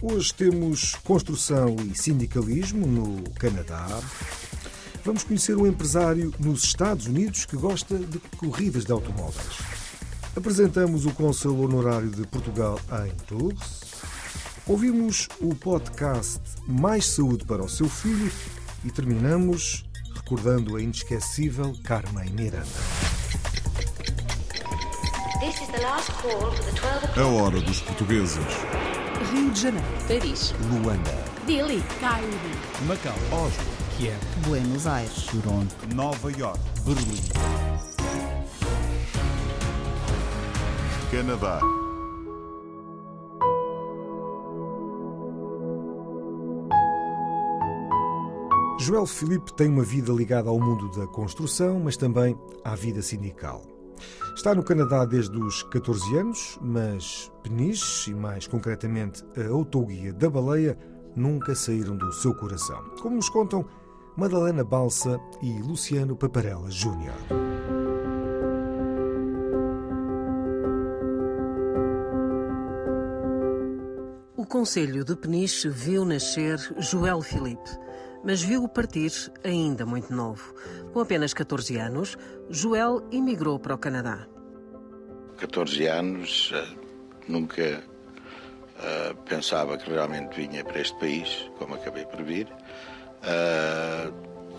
Hoje temos construção e sindicalismo no Canadá. Vamos conhecer um empresário nos Estados Unidos que gosta de corridas de automóveis. Apresentamos o Conselho Honorário de Portugal em Toulouse. Ouvimos o podcast Mais Saúde para o Seu Filho e terminamos recordando a inesquecível Carmen Miranda. This is the last call for the 12 o'clock. A hora dos portugueses. Rio de Janeiro. Paris, Luanda. Dili. Cairo. Macau, Oslo, Kiev, Buenos Aires, Toronto, Nova York. Berlim. Canadá. Joel Filipe tem uma vida ligada ao mundo da construção, mas também à vida sindical. Está no Canadá desde os 14 anos, mas Peniche, e mais concretamente a autoguia da baleia, nunca saíram do seu coração. Como nos contam Madalena Balsa e Luciano Paparella Júnior. O Conselho de Peniche viu nascer Joel Filipe, mas viu-o partir ainda muito novo. Com apenas 14 anos, Joel emigrou para o Canadá. 14 anos, eh, nunca eh, pensava que realmente vinha para este país, como acabei por vir. Eh,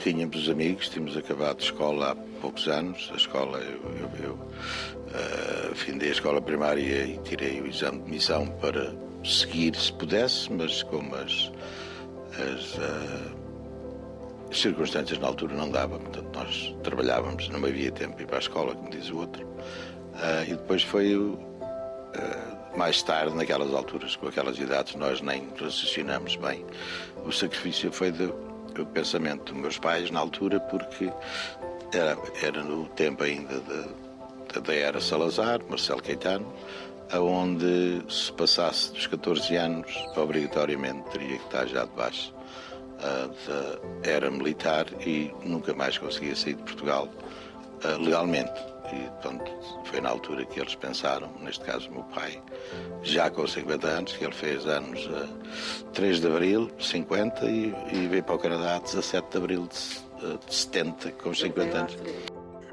tínhamos amigos, tínhamos acabado escola há poucos anos. A escola, eu, eu, eu eh, findei a escola primária e tirei o exame de admissão para seguir se pudesse, mas como as, as eh, as circunstâncias na altura não davam, portanto nós trabalhávamos, não havia tempo ir para a escola, como diz o outro. Ah, e depois foi ah, mais tarde, naquelas alturas, com aquelas idades, nós nem raciocinamos bem. O sacrifício foi do, do pensamento dos meus pais na altura, porque era, era no tempo ainda da, era Salazar, Marcelo Caetano, aonde se passasse dos 14 anos, obrigatoriamente teria que estar já debaixo ah, da era militar e nunca mais conseguia sair de Portugal ah, legalmente. E, portanto, foi na altura que eles pensaram, neste caso meu pai, já com 50 anos, que ele fez anos a 3 de abril de 50 e, e veio para o Canadá a 17 de abril de, ah, de 70, com 50 anos.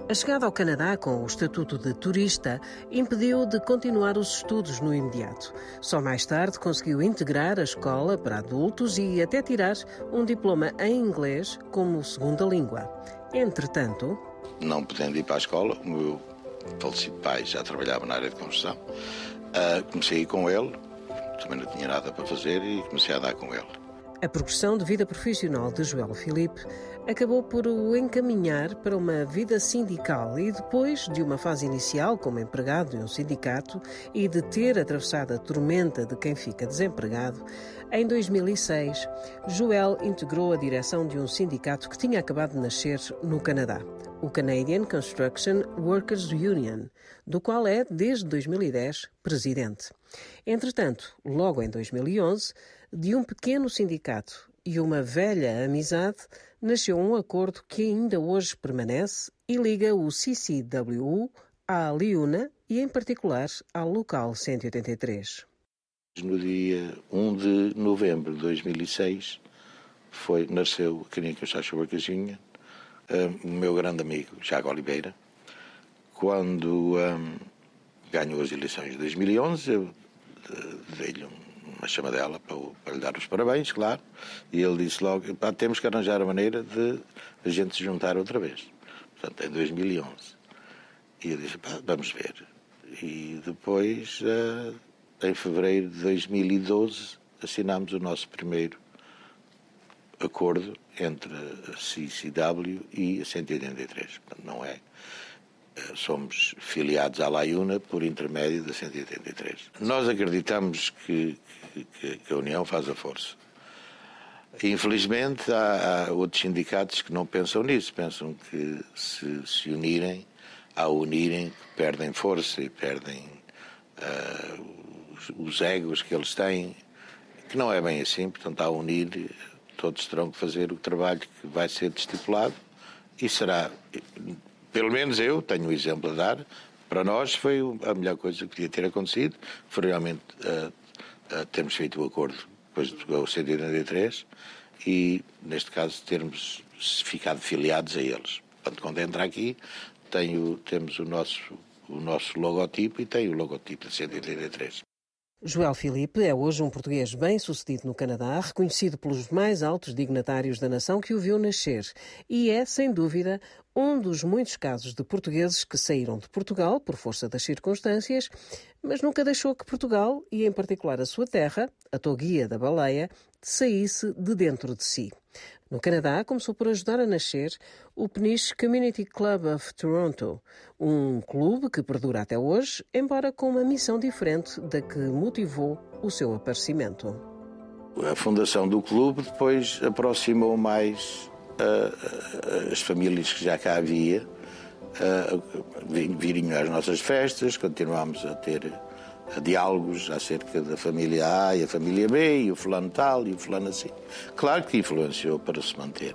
A chegada ao Canadá com o estatuto de turista impediu de continuar os estudos no imediato. Só mais tarde conseguiu integrar a escola para adultos e até tirar um diploma em inglês como segunda língua. Entretanto, não podendo ir para a escola, o meu falecido pai já trabalhava na área de construção, ah, comecei a ir com ele, também não tinha nada para fazer e comecei a andar com ele. a progressão de vida profissional de Joel Filipe acabou por o encaminhar para uma vida sindical e depois de uma fase inicial como empregado de um sindicato e de ter atravessado a tormenta de quem fica desempregado, em 2006, Joel integrou a direção de um sindicato que tinha acabado de nascer no Canadá, o Canadian Construction Workers Union, do qual é, desde 2010, presidente. Entretanto, logo em 2011, de um pequeno sindicato e uma velha amizade, nasceu um acordo que ainda hoje permanece e liga o CCWU à Liuna e, em particular, ao Local 183. No dia 1 de novembro de 2006 foi, nasceu a Canadian Construction Workers Union, um, o meu grande amigo Jago Oliveira. Quando um, ganhou as eleições de 2011, eu uh, dei-lhe um- uma chamadela para, o- para lhe dar os parabéns, claro, e ele disse logo, "Pá, temos que arranjar a maneira de a gente se juntar outra vez. Portanto, em 2011. E eu disse, "Pá, vamos ver. E depois, eh, em fevereiro de 2012, assinámos o nosso primeiro acordo entre a CCW e a 183. Portanto, não é. Somos filiados à Laiuna por intermédio da 183. Nós acreditamos que, que- que a união faz a força. Infelizmente, há, há, outros sindicatos que não pensam nisso, pensam que se se unirem, ao unirem, perdem força e perdem uh, os, os egos que eles têm, que não é bem assim, portanto, ao unir, todos terão que fazer o trabalho que vai ser estipulado e será, pelo menos eu tenho um exemplo a dar, para nós foi a melhor coisa que podia ter acontecido, foi realmente uh, uh, termos feito o acordo depois do 183 e, neste caso, termos ficado filiados a eles. Portanto, quando entra aqui, tenho, temos o nosso, o nosso logotipo e tem o logotipo de 183. Joel Filipe é hoje um português bem-sucedido no Canadá, reconhecido pelos mais altos dignatários da nação que o viu nascer. E é, sem dúvida, um dos muitos casos de portugueses que saíram de Portugal por força das circunstâncias, mas nunca deixou que Portugal, e em particular a sua terra, a Toguia da Baleia, saísse de dentro de si. No Canadá, começou por ajudar a nascer o Peniche Community Club of Toronto, um clube que perdura até hoje, embora com uma missão diferente da que motivou o seu aparecimento. A fundação do clube depois aproximou mais uh, as famílias que já cá havia, uh, virem às nossas festas, continuámos a ter diálogos acerca da família A e a família B, e o fulano tal e o fulano assim. Claro que influenciou para se manter.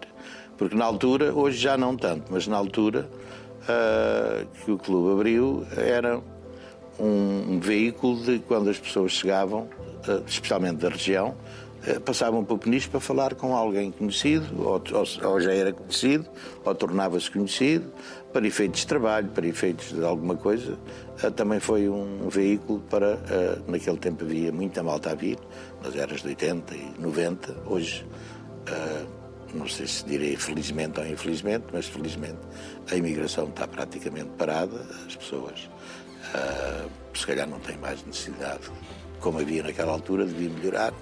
Porque na altura, hoje já não tanto, mas na altura uh, que o clube abriu, era um, veículo de quando as pessoas chegavam, uh, especialmente da região, uh, passavam para o Peniche para falar com alguém conhecido, ou, ou, ou já era conhecido, ou tornava-se conhecido, para efeitos de trabalho, para efeitos de alguma coisa, também foi um veículo para. Uh, naquele tempo havia muita malta a vir, nas eras de 80 e 90. Hoje, uh, não sei se direi felizmente ou infelizmente, mas felizmente a imigração está praticamente parada, as pessoas se calhar não têm mais necessidade, como havia naquela altura, devia melhorar.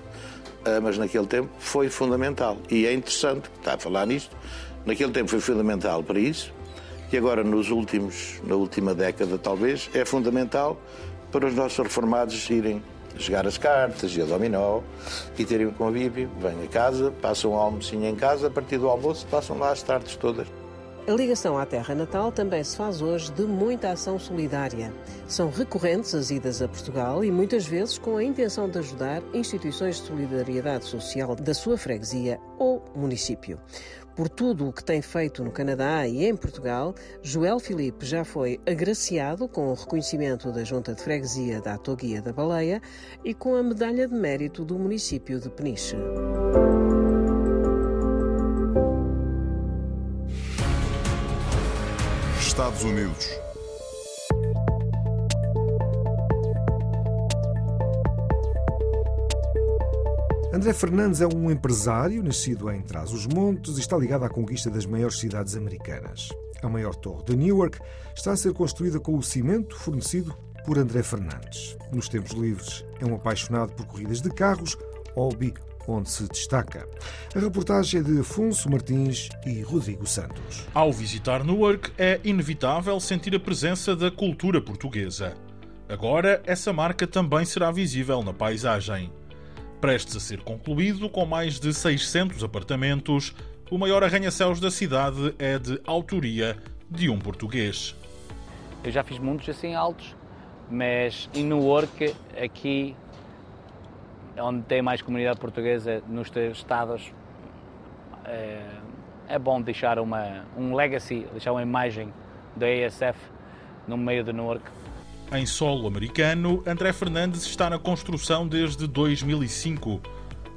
mas naquele tempo foi fundamental. E é interessante, está a falar nisto, naquele tempo foi fundamental para isso, e agora nos últimos, na última década talvez, é fundamental para os nossos reformados irem jogar as cartas e a dominó e terem um convívio, vêm a casa, passam um almocinho em casa, a partir do almoço passam lá as tardes todas. A ligação à terra natal também se faz hoje de muita ação solidária. São recorrentes as idas a Portugal e muitas vezes com a intenção de ajudar instituições de solidariedade social da sua freguesia ou município. Por tudo o que tem feito no Canadá e em Portugal, Joel Filipe já foi agraciado com o reconhecimento da Junta de Freguesia da Atoguia da Baleia e com a Medalha de Mérito do município de Peniche. Estados Unidos. André Fernandes é um empresário nascido em Trás-os-Montes e está ligado à conquista das maiores cidades americanas. A maior torre de Newark está a ser construída com o cimento fornecido por André Fernandes. Nos tempos livres, é um apaixonado por corridas de carros, hobby onde se destaca. A reportagem é de Afonso Martins e Rodrigo Santos. Ao visitar Newark, é inevitável sentir a presença da cultura portuguesa. Agora, essa marca também será visível na paisagem. Prestes a ser concluído, com mais de 600 apartamentos, o maior arranha-céus da cidade é de autoria de um português. Eu já fiz muitos assim altos, mas em Newark, aqui onde tem mais comunidade portuguesa nos estados, é, é bom deixar uma, um legacy, deixar uma imagem da ASF no meio de Newark. Em solo americano, André Fernandes está na construção desde 2005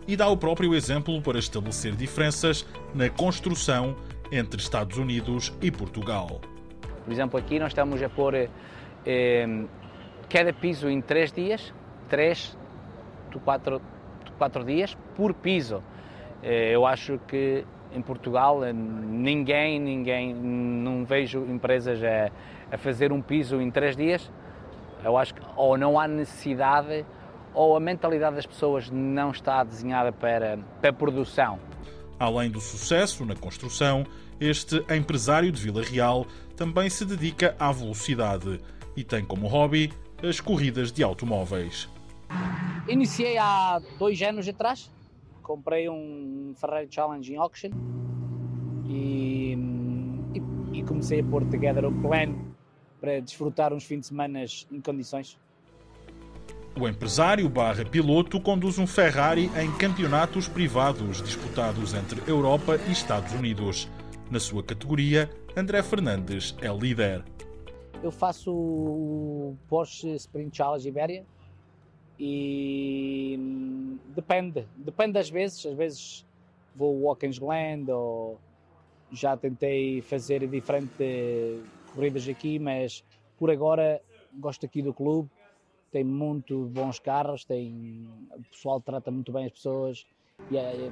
e dá o próprio exemplo para estabelecer diferenças na construção entre Estados Unidos e Portugal. Por exemplo, aqui nós estamos a pôr eh, cada piso em três dias, três, quatro, quatro dias por piso. Eh, eu acho que em Portugal eh, ninguém, ninguém, não vejo empresas a, a fazer um piso em três dias eu acho que ou não há necessidade ou a mentalidade das pessoas não está desenhada para, para produção. Além do sucesso na construção, este empresário de Vila Real também se dedica à velocidade e tem como hobby as corridas de automóveis. Iniciei há dois anos atrás, comprei um Ferrari Challenge em auction e, e, e comecei a pôr together o plano para desfrutar uns fins de semana em condições. O empresário barra piloto conduz um Ferrari em campeonatos privados disputados entre Europa e Estados Unidos. Na sua categoria, André Fernandes é líder. Eu faço o Porsche Sprint Challenge Iberia e hum, depende, depende das vezes, às vezes vou Watkins Glen ou já tentei fazer diferentes corridas aqui, mas por agora gosto aqui do clube, tem muito bons carros, tem, o pessoal trata muito bem as pessoas e é,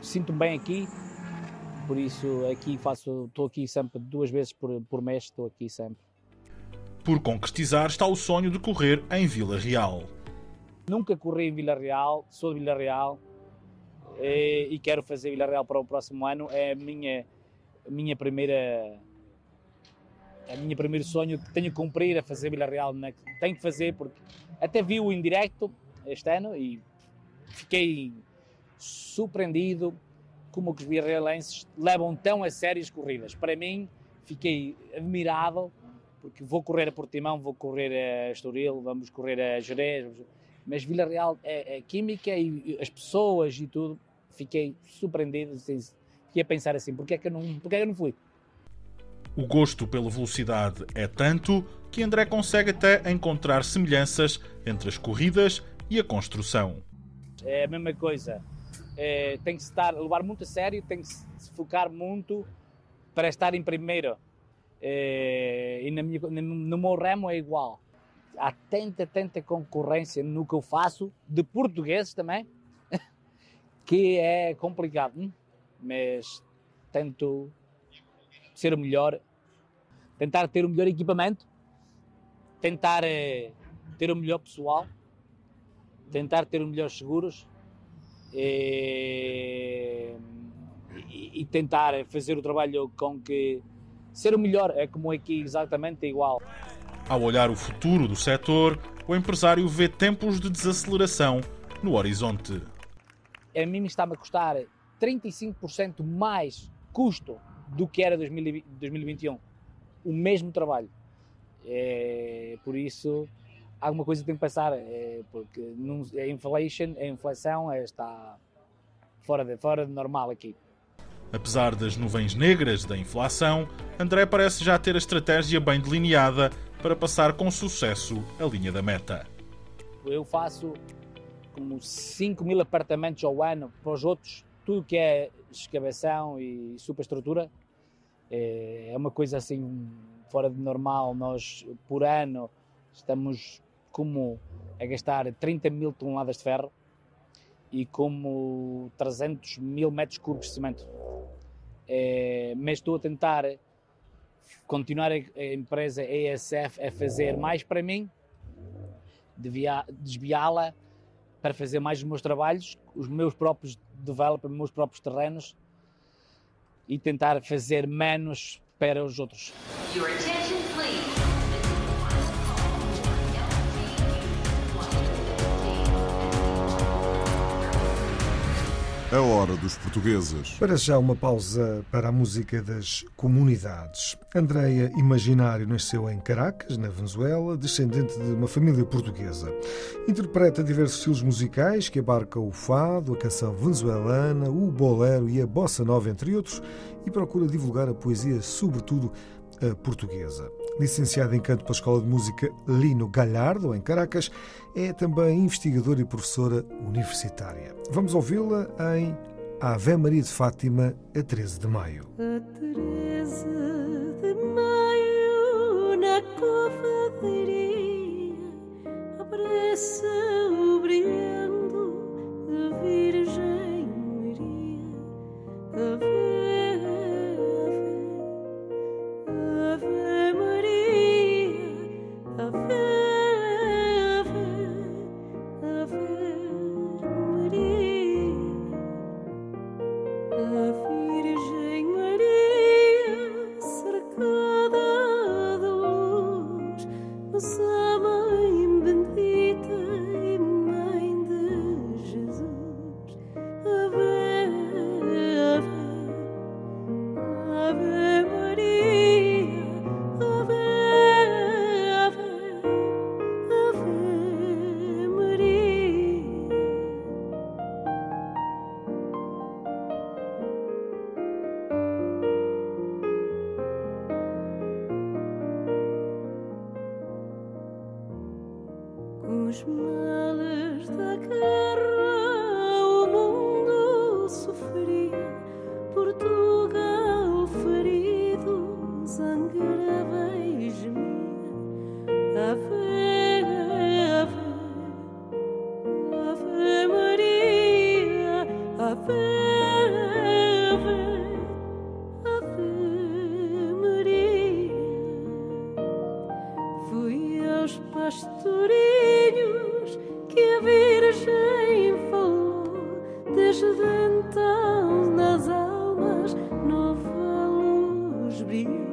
sinto-me bem aqui, por isso aqui faço, estou aqui sempre duas vezes por, por mês, estou aqui sempre. Por concretizar está o sonho de correr em Vila Real. Nunca corri em Vila Real, sou de Vila Real e, e quero fazer Vila Real para o próximo ano. É a minha, a minha primeira a minha primeiro sonho que tenho que cumprir a fazer Vila Real. Né? Tenho que fazer porque até vi o em este ano e fiquei surpreendido como que os vilarrealenses levam tão a sério as corridas. Para mim, fiquei admirado porque vou correr a Portimão, vou correr a Estoril, vamos correr a Jerez, mas Vila Real é, é química e, as pessoas e tudo, fiquei surpreendido, assim, fiquei a pensar assim, porque é que eu não, porque é que eu não fui? O gosto pela velocidade é tanto que André consegue até encontrar semelhanças entre as corridas e a construção. É a mesma coisa. É, tem que estar, levar muito a sério, tem que se focar muito para estar em primeiro. É, e na minha, no meu ramo é igual. Há tanta, tanta concorrência no que eu faço, de portugueses também, que é complicado. Hum? Mas tento ser o melhor, tentar ter o melhor equipamento, tentar eh, ter o melhor pessoal, tentar ter os melhores seguros e, e, e tentar fazer o trabalho com que ser o melhor é como aqui exatamente igual. Ao olhar o futuro do setor, o empresário vê tempos de desaceleração no horizonte. A mim está-me a custar 35% mais custo do que era 2021. O mesmo trabalho. É, por isso, alguma coisa tem que passar, é, porque a inflation, a inflação é, está fora de, fora de normal aqui. Apesar das nuvens negras da inflação, André parece já ter a estratégia bem delineada para passar com sucesso a linha da meta. Eu faço como 5 mil apartamentos ao ano para os outros, tudo que é escavação e superestrutura. É uma coisa assim fora de normal. Nós, por ano, estamos como a gastar 30 mil toneladas de ferro e como 300 mil metros cúbicos de cimento. É, mas estou a tentar continuar a, empresa ESF a fazer mais para mim, desviá-la para fazer mais os meus trabalhos, os meus próprios developers, os meus próprios terrenos e tentar fazer menos para os outros. A hora dos portugueses. Para já uma pausa para a música das comunidades. Andreia Imaginário nasceu em Caracas, na Venezuela, descendente de uma família portuguesa. Interpreta diversos estilos musicais que abarcam o fado, a canção venezuelana, o bolero e a bossa nova, entre outros, e procura divulgar a poesia, sobretudo a portuguesa. Licenciada em canto pela Escola de Música Lino Galhardo, em Caracas, é também investigadora e professora universitária. Vamos ouvi-la em Ave Maria de Fátima, a 13 de maio. A 13 de maio, na covadeiria, abraça o brilhando a Virgem Maria. Fui aos pastorinhos que a Virgem falou, desde então nas almas nova luz brilhou.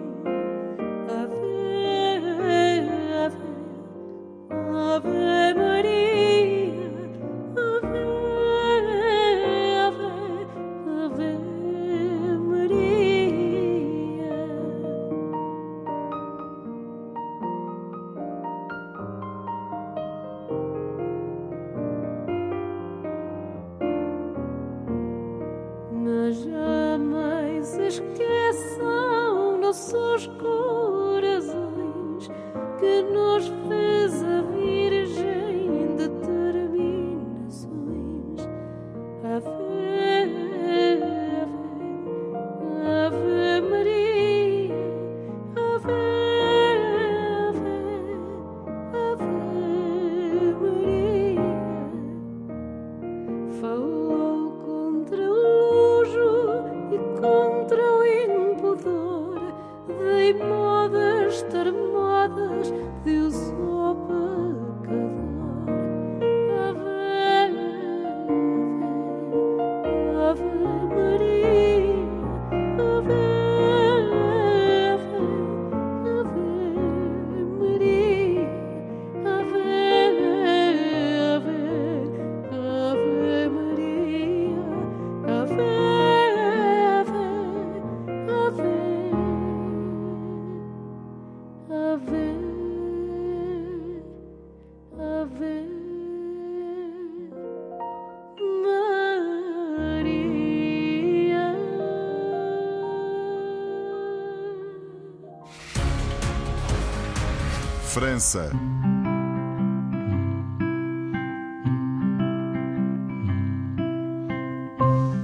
Modas termodas deu só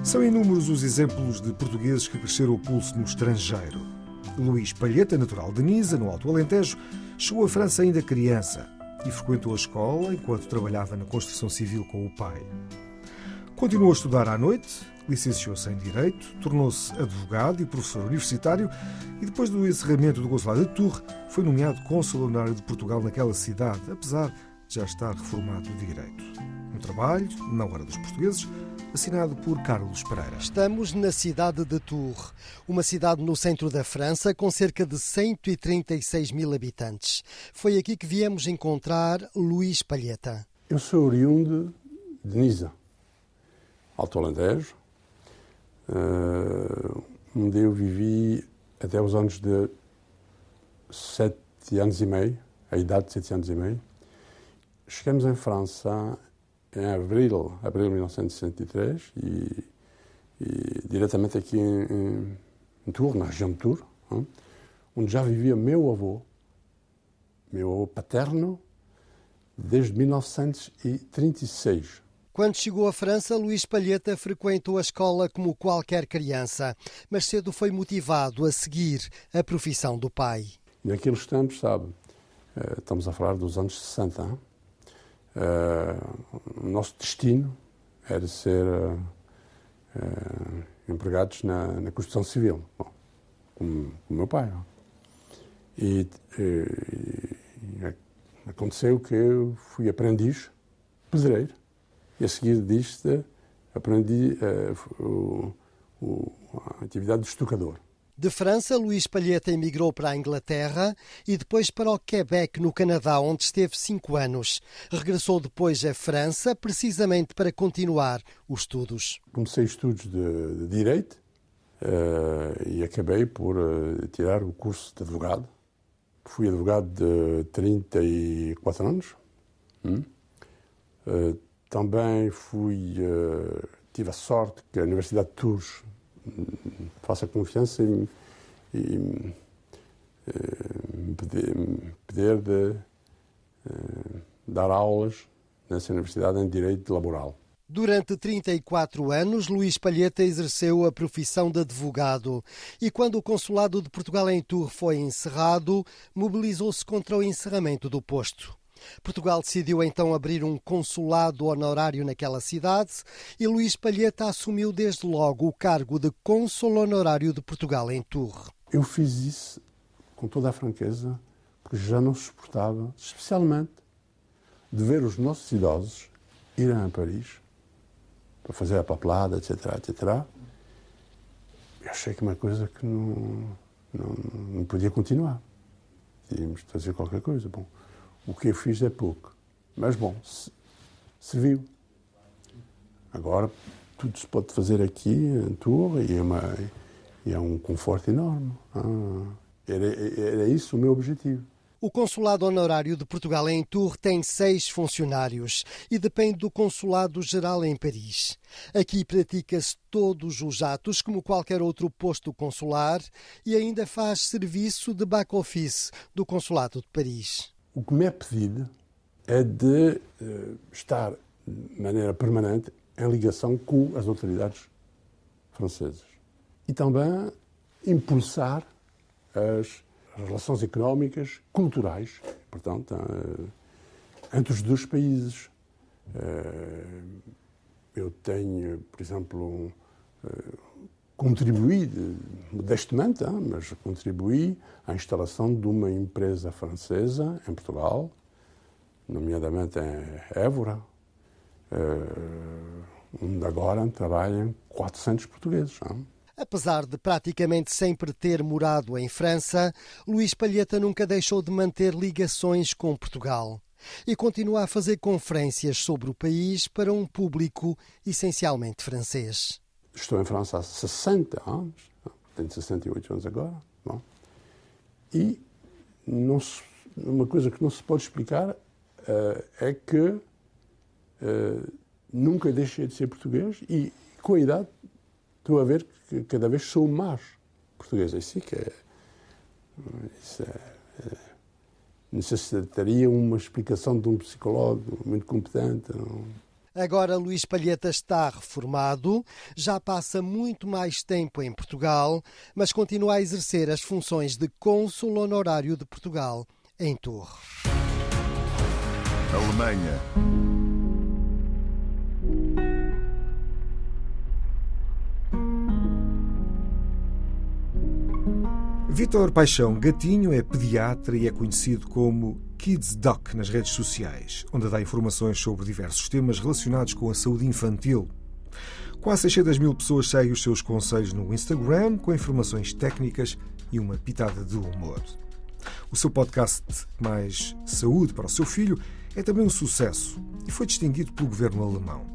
São inúmeros os exemplos de portugueses que cresceram o pulso no estrangeiro. Luís Palheta, natural de Nisa, no Alto Alentejo, chegou à França ainda criança e frequentou a escola enquanto trabalhava na construção civil com o pai. Continuou a estudar à noite, licenciou-se em Direito, tornou-se advogado e professor universitário e depois do encerramento do Consulado de Tours foi nomeado cônsul honorário de Portugal naquela cidade, apesar de já estar reformado de Direito. Um trabalho, na hora dos portugueses, assinado por Carlos Pereira. Estamos na cidade de Tours, uma cidade no centro da França com cerca de 136 mil habitantes. Foi aqui que viemos encontrar Luís Palheta. Eu sou oriundo de Nisa, Alto uh, onde eu vivi até os anos de sete anos e meio, a idade de sete anos e meio. Chegamos em França em abril, abril de 1963 e, e diretamente aqui em, em, em Tours, na região de Tours, hein, onde já vivia meu avô, meu avô paterno, desde 1936. Quando chegou à França, Luís Palheta frequentou a escola como qualquer criança, mas cedo foi motivado a seguir a profissão do pai. Naqueles tempos, sabe, eh, estamos a falar dos anos 60, hein? Uh, o nosso destino era ser uh, empregados na, na, construção civil, Bom, como o meu pai. E, e, e, aconteceu que eu fui aprendiz pedreiro e a seguir disto aprendi o, o, a atividade de estucador. De França, Luís Palheta emigrou para a Inglaterra e depois para o Quebec, no Canadá, onde esteve cinco anos. Regressou depois à França, precisamente para continuar os estudos. Comecei estudos de, de Direito uh, e acabei por uh, tirar o curso de advogado. Fui advogado de 34 anos. Hum? Uh, também fui, tive a sorte que a Universidade de Tours faça confiança e, e me pedir, pedir de uh, dar aulas nessa universidade em direito laboral. Durante 34 anos, Luís Palheta exerceu a profissão de advogado e, quando o Consulado de Portugal em Tours foi encerrado, mobilizou-se contra o encerramento do posto. Portugal decidiu então abrir um consulado honorário naquela cidade e Luís Palheta assumiu desde logo o cargo de cônsul honorário de Portugal em Tours. Eu fiz isso com toda a franqueza porque já não suportava, especialmente, de ver os nossos idosos irem a Paris para fazer a papelada, etc, etc. Eu achei que uma coisa que não, não, não podia continuar. Tínhamos de fazer qualquer coisa. Bom, o que eu fiz é pouco. Mas, bom, serviu. Agora, tudo se pode fazer aqui em Tours e é, uma, e é um conforto enorme. Ah, era, era isso o meu objetivo. O Consulado Honorário de Portugal em Tours tem seis funcionários e depende do Consulado-Geral em Paris. Aqui pratica-se todos os atos, como qualquer outro posto consular, e ainda faz serviço de back-office do Consulado de Paris. O que me é pedido é de uh, estar de maneira permanente em ligação com as autoridades francesas e também impulsar as relações económicas, culturais, portanto, eh, entre os dois países. Eh, eu tenho, por exemplo, eh, contribuído, modestamente, mas contribuí à instalação de uma empresa francesa em Portugal, nomeadamente em Évora, onde agora trabalham 400 portugueses. Apesar de praticamente sempre ter morado em França, Luís Palheta nunca deixou de manter ligações com Portugal e continua a fazer conferências sobre o país para um público essencialmente francês. Estou em França há 60 anos, tenho 68 anos agora, bom, e não se, uma coisa que não se pode explicar uh, é que uh, nunca deixei de ser português e, com a idade, estou a ver que cada vez sou mais português. Isso que é, isso é, é, necessitaria uma explicação de um psicólogo muito competente. Agora Luís Palheta está reformado, já passa muito mais tempo em Portugal, mas continua a exercer as funções de cônsul honorário de Portugal em Torre. Alemanha. Vítor Paixão Gatinho é pediatra e é conhecido como Kids Doc nas redes sociais, onde dá informações sobre diversos temas relacionados com a saúde infantil. Quase 600 mil pessoas seguem os seus conselhos no Instagram, com informações técnicas e uma pitada de humor. O seu podcast Mais Saúde para o Seu Filho é também um sucesso e foi distinguido pelo governo alemão.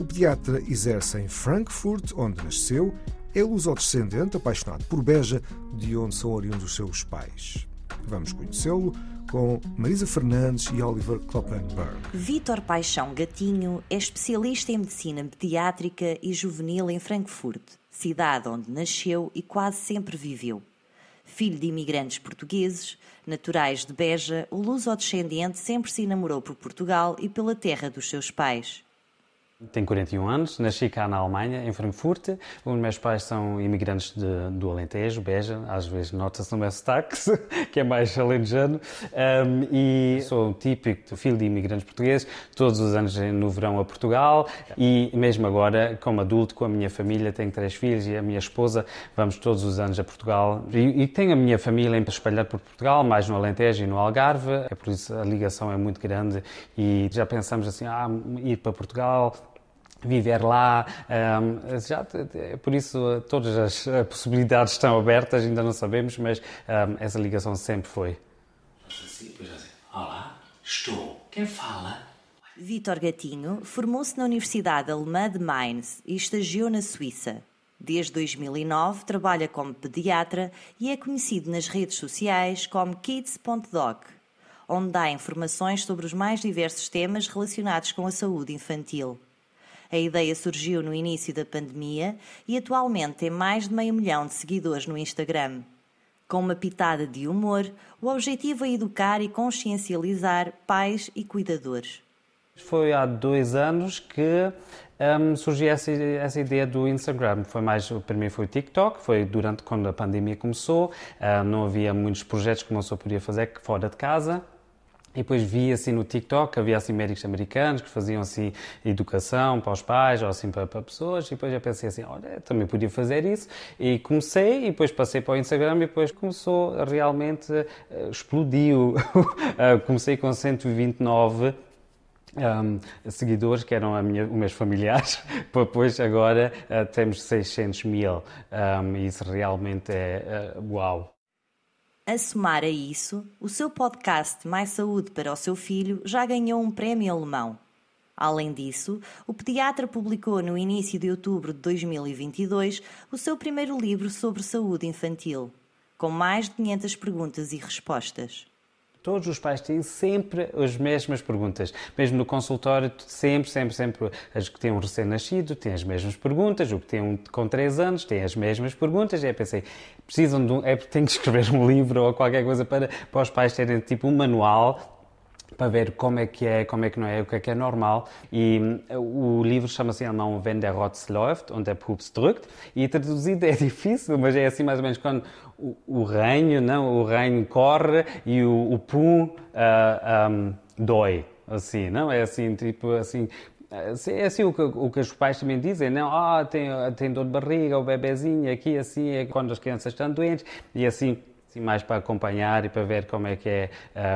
O pediatra exerce em Frankfurt, onde nasceu, é luso-descendente, apaixonado por Beja, de onde são oriundos os seus pais. Vamos conhecê-lo com Marisa Fernandes e Oliver Kloppenberg. Vítor Paixão Gatinho é especialista em medicina pediátrica e juvenil em Frankfurt, cidade onde nasceu e quase sempre viveu. Filho de imigrantes portugueses, naturais de Beja, o luso-descendente sempre se enamorou por Portugal e pela terra dos seus pais. Tenho 41 anos, nasci cá na Alemanha, em Frankfurt. Os meus pais são imigrantes de, do Alentejo, Beja, às vezes nota-se no meu sotaque, que é mais alentejano. Um, e sou típico filho de imigrantes portugueses, todos os anos no verão a Portugal. E mesmo agora, como adulto, com a minha família, tenho três filhos e a minha esposa, vamos todos os anos a Portugal. E, e tenho a minha família espalhada por Portugal, mais no Alentejo e no Algarve. É por isso a ligação é muito grande e já pensamos assim, ah, ir para Portugal viver lá. Um, já, por isso, todas as possibilidades estão abertas, ainda não sabemos, mas um, essa ligação sempre foi. Olá, estou. Quem fala? Vítor Gatinho formou-se na Universidade Alemã de Mainz e estagiou na Suíça. Desde 2009 trabalha como pediatra e é conhecido nas redes sociais como kids.doc, onde dá informações sobre os mais diversos temas relacionados com a saúde infantil. A ideia surgiu no início da pandemia e atualmente tem mais de meio milhão de seguidores no Instagram. Com uma pitada de humor, o objetivo é educar e consciencializar pais e cuidadores. Foi há dois anos que um, surgiu essa, essa, ideia do Instagram. Foi mais, primeiro foi o TikTok, foi durante quando a pandemia começou, uh, não havia muitos projetos que uma pessoa podia fazer fora de casa. E depois vi assim no TikTok, havia assim médicos americanos que faziam assim educação para os pais ou assim para, para pessoas. E depois eu pensei assim, olha, também podia fazer isso. E comecei e depois passei para o Instagram e depois começou realmente, uh, explodiu. uh, comecei com 129 um, seguidores, que eram minha, os meus familiares, depois agora uh, temos 600 mil. Um, isso realmente é uh, uau. A somar a isso, o seu podcast Mais Saúde para o Seu Filho já ganhou um prémio alemão. Além disso, o pediatra publicou no início de outubro de 2022 o seu primeiro livro sobre saúde infantil, com mais de 500 perguntas e respostas. Todos os pais têm sempre as mesmas perguntas. Mesmo no consultório, sempre, sempre, sempre. As que têm um recém-nascido têm as mesmas perguntas, o que tem um com 3 anos tem as mesmas perguntas. E aí pensei, precisam de um. É, tem que escrever um livro ou qualquer coisa para, para os pais terem tipo um manual para ver como é que é, como é que não é, o que é que é normal. E hum, o livro chama-se em alemão Wenn der Rotz läuft und der Pups drückt. E traduzido é difícil, mas é assim mais ou menos quando o, o reino, não, o reino corre e o, o pum uh, um, dói, assim, não? É assim, tipo assim, é assim o que, o que os pais também dizem, não? Ah, tem, tem dor de barriga, o bebezinho aqui, assim, é quando as crianças estão doentes, e assim Sim, mais para acompanhar e para ver como é que é,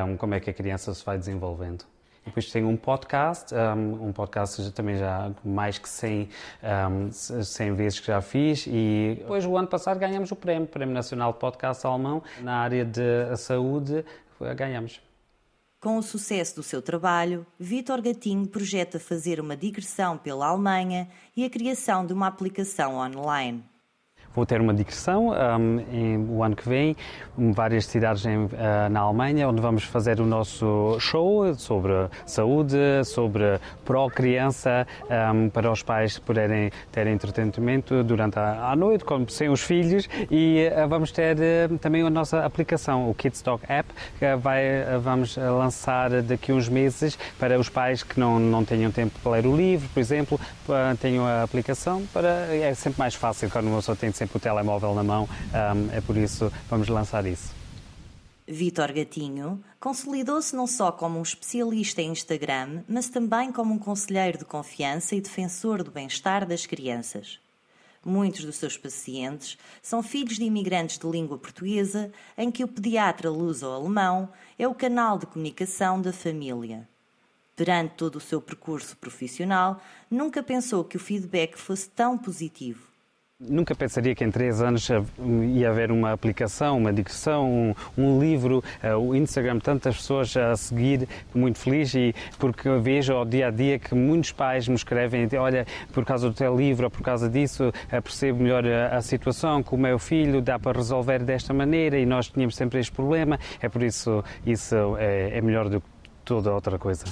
um, como é que a criança se vai desenvolvendo. Depois tem um podcast, um, um podcast também já mais que 100, um, 100 vezes que já fiz e depois o ano passado ganhamos o prémio, Prémio Nacional de Podcast Alemão, na área de saúde, ganhamos. Com o sucesso do seu trabalho, Vitor Gatinho projeta fazer uma digressão pela Alemanha e a criação de uma aplicação online. Vou ter uma digressão um, em, o ano que vem, em várias cidades em, uh, na Alemanha, onde vamos fazer o nosso show sobre saúde, sobre pró-criança, um, para os pais poderem ter entretenimento durante a, a noite, como sem os filhos, e uh, vamos ter uh, também a nossa aplicação, o Kids Talk App, que vai, vamos lançar daqui a uns meses para os pais que não, não tenham tempo para ler o livro, por exemplo, tenham a aplicação, para, é sempre mais fácil quando uma pessoa tem sempre o telemóvel na mão, é por isso vamos lançar isso. Vitor Gatinho consolidou-se não só como um especialista em Instagram, mas também como um conselheiro de confiança e defensor do bem-estar das crianças. Muitos dos seus pacientes são filhos de imigrantes de língua portuguesa, em que o pediatra luso-alemão é o canal de comunicação da família. Perante todo o seu percurso profissional, nunca pensou que o feedback fosse tão positivo. Nunca pensaria que em três anos ia haver uma aplicação, uma digressão, um, um livro, uh, o Instagram, tantas pessoas a seguir, muito feliz e porque vejo ao dia a dia que muitos pais me escrevem, olha, por causa do teu livro, por causa disso, uh, percebo melhor a, a, situação, com o meu filho dá para resolver desta maneira e nós tínhamos sempre este problema, é por isso isso é, é melhor do que toda outra coisa.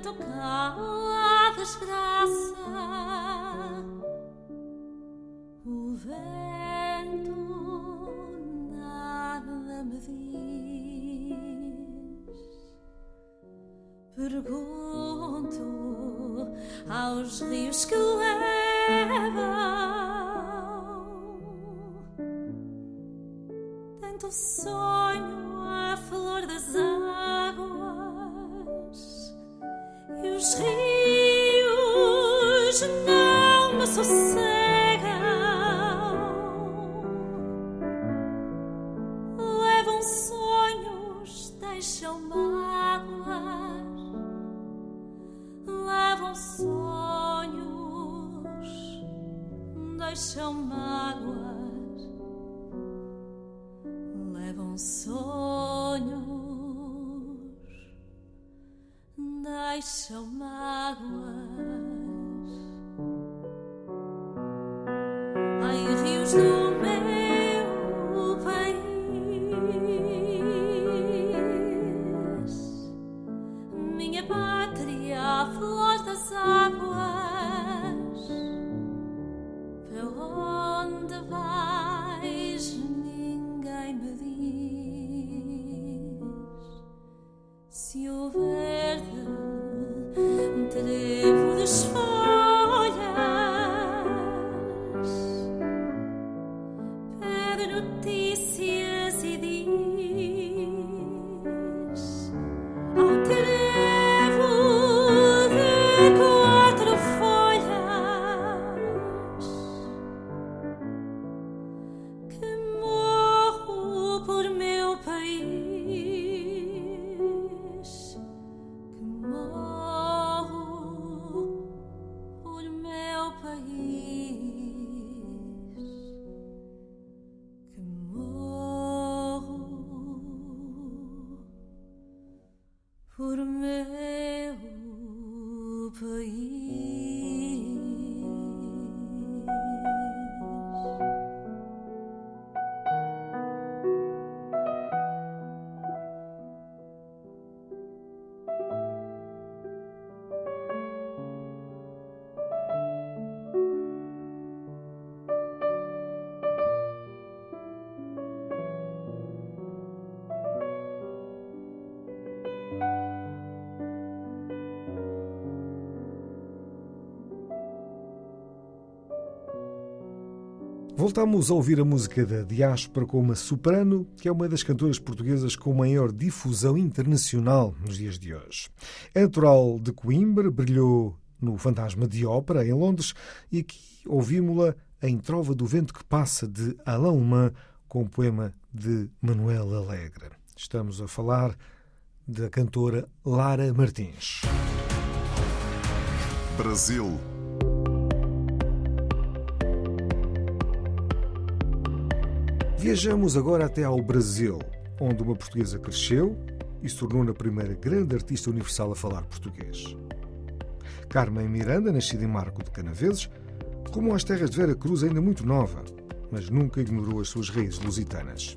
O vento cala a desgraça. O vento nada me diz. Pergunto aos rios que levam tanto sonho deixam mágoas, levam sonhos deixam mágoas, Voltamos a ouvir a música da Diáspora com uma soprano, que é uma das cantoras portuguesas com maior difusão internacional nos dias de hoje. É natural de Coimbra, brilhou no Fantasma de Ópera, em Londres, e aqui ouvimos-la em Trova do Vento que Passa, de Alain Humã, com o poema de Manuel Alegre. Estamos a falar da cantora Lara Martins. Brasil. Viajamos agora até ao Brasil, onde uma portuguesa cresceu e se tornou na primeira grande artista universal a falar português. Carmen Miranda, nascida em Marco de Canaveses, rumou às terras de Vera Cruz ainda muito nova, mas nunca ignorou as suas raízes lusitanas.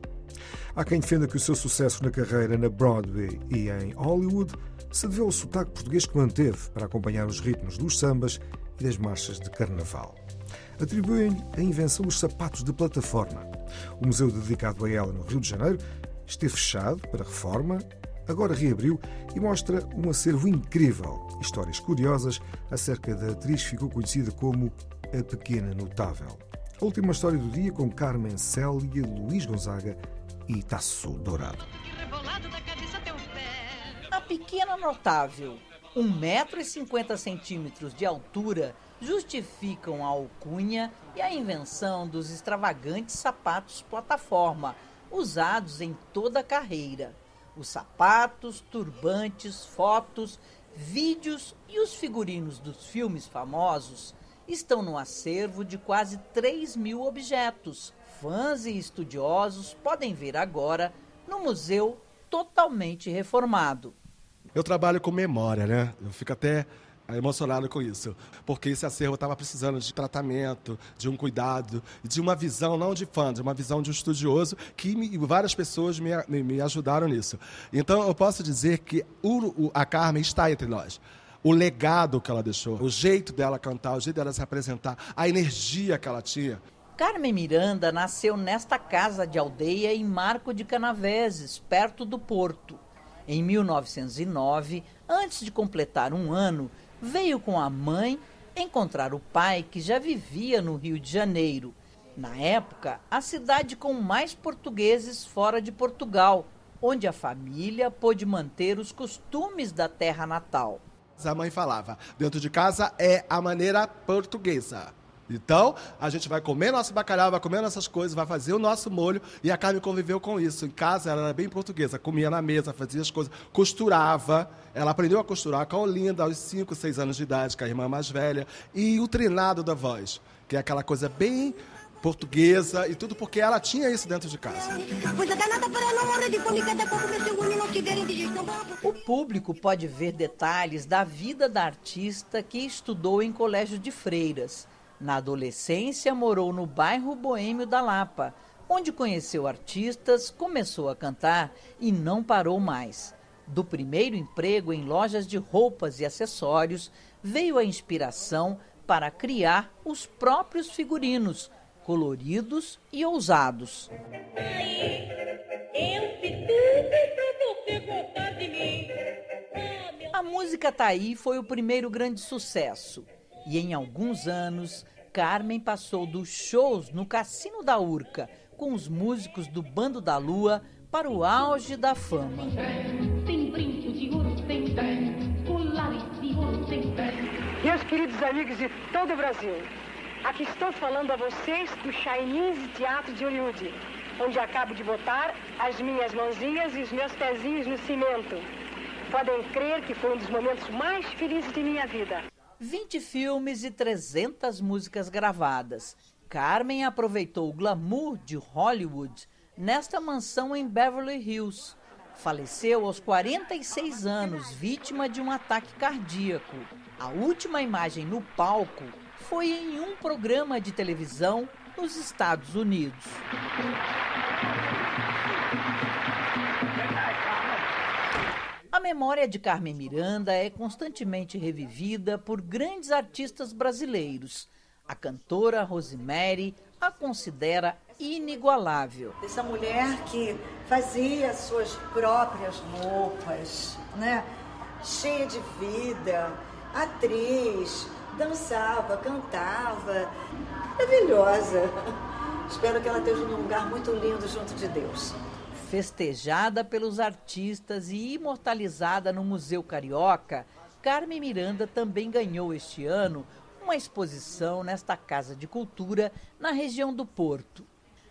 Há quem defenda que o seu sucesso na carreira na Broadway e em Hollywood se deveu ao sotaque português que manteve para acompanhar os ritmos dos sambas e das marchas de carnaval. Atribuem-lhe a invenção dos sapatos de plataforma. O museu dedicado a ela no Rio de Janeiro esteve fechado para reforma, agora reabriu e mostra um acervo incrível. Histórias curiosas acerca da atriz que ficou conhecida como a Pequena Notável. A última história do dia com Carmen Célia, Luís Gonzaga e Tasso Dourado. A pequena notável, 1,50m de altura, justificam a alcunha e a invenção dos extravagantes sapatos plataforma, usados em toda a carreira. Os sapatos, turbantes, fotos, vídeos e os figurinos dos filmes famosos estão no acervo de quase 3 mil objetos. Fãs e estudiosos podem ver agora no museu totalmente reformado. Eu trabalho com memória, né? Eu fico até emocionado com isso, porque esse acervo estava precisando de tratamento, de um cuidado, de uma visão não de fã, de uma visão de um estudioso, que me, várias pessoas me, me, me, ajudaram nisso. Então eu posso dizer que o, o, a Carmen está entre nós. O legado que ela deixou, o jeito dela cantar, o jeito dela se apresentar, a energia que ela tinha. Carmen Miranda nasceu nesta casa de aldeia em Marco de Canaveses, perto do Porto. Em 1909, antes de completar um ano, veio com a mãe encontrar o pai que já vivia no Rio de Janeiro. Na época, a cidade com mais portugueses fora de Portugal, onde a família pôde manter os costumes da terra natal. A mãe falava: dentro de casa é a maneira portuguesa. Então, a gente vai comer nosso bacalhau, vai comer nossas coisas, vai fazer o nosso molho. E a Carmen conviveu com isso. Em casa, ela era bem portuguesa. Comia na mesa, fazia as coisas, costurava. Ela aprendeu a costurar com a Olinda aos 5, 6 anos de idade, com a irmã mais velha. E o treinado da voz, que é aquela coisa bem portuguesa e tudo porque ela tinha isso dentro de casa. O público pode ver detalhes da vida da artista que estudou em colégio de freiras. Na adolescência, morou no bairro boêmio da Lapa, onde conheceu artistas, começou a cantar e não parou mais. Do primeiro emprego em lojas de roupas e acessórios, veio a inspiração para criar os próprios figurinos, coloridos e ousados. A música Taí foi o primeiro grande sucesso. E em alguns anos, Carmen passou dos shows no Cassino da Urca, com os músicos do Bando da Lua, para o auge da fama. Meus queridos amigos de todo o Brasil, Aqui estou falando a vocês do Chinese Teatro de Hollywood, onde acabo de botar as minhas mãozinhas e os meus pezinhos no cimento. Podem crer que foi um dos momentos mais felizes de minha vida. 20 filmes e 300 músicas gravadas. Carmen aproveitou o glamour de Hollywood nesta mansão em Beverly Hills. Faleceu aos 46 anos, vítima de um ataque cardíaco. A última imagem no palco foi em um programa de televisão nos Estados Unidos. Memória de Carmen Miranda é constantemente revivida por grandes artistas brasileiros. A cantora Rosemary a considera inigualável. Essa mulher que fazia suas próprias roupas, né? cheia de vida, atriz, dançava, cantava. Maravilhosa. Espero que ela esteja num lugar muito lindo junto de Deus. Festejada pelos artistas e imortalizada no Museu Carioca, Carmen Miranda também ganhou este ano uma exposição nesta Casa de Cultura na região do Porto.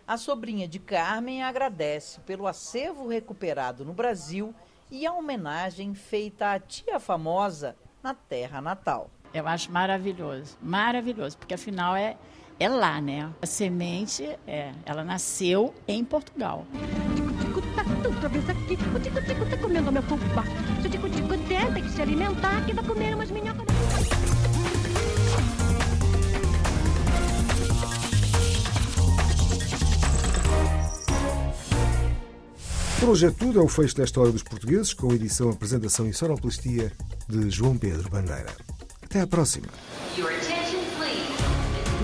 A sobrinha de Carmen agradece pelo acervo recuperado no Brasil e a homenagem feita à tia famosa na terra natal. Eu acho maravilhoso, maravilhoso, porque afinal é, é lá, né? A semente, é, ela nasceu em Portugal. Outra vez aqui, o tico-tico tá comendo meu fubá. Se o tico-tico tem, tem que se alimentar, que vai comer umas minhocas. Por hoje é tudo, é o fecho desta Hora dos Portugueses, com edição, apresentação e sonoplastia de João Pedro Bandeira. Até à próxima.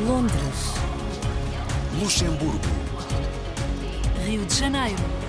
Londres. Luxemburgo. Rio de Janeiro.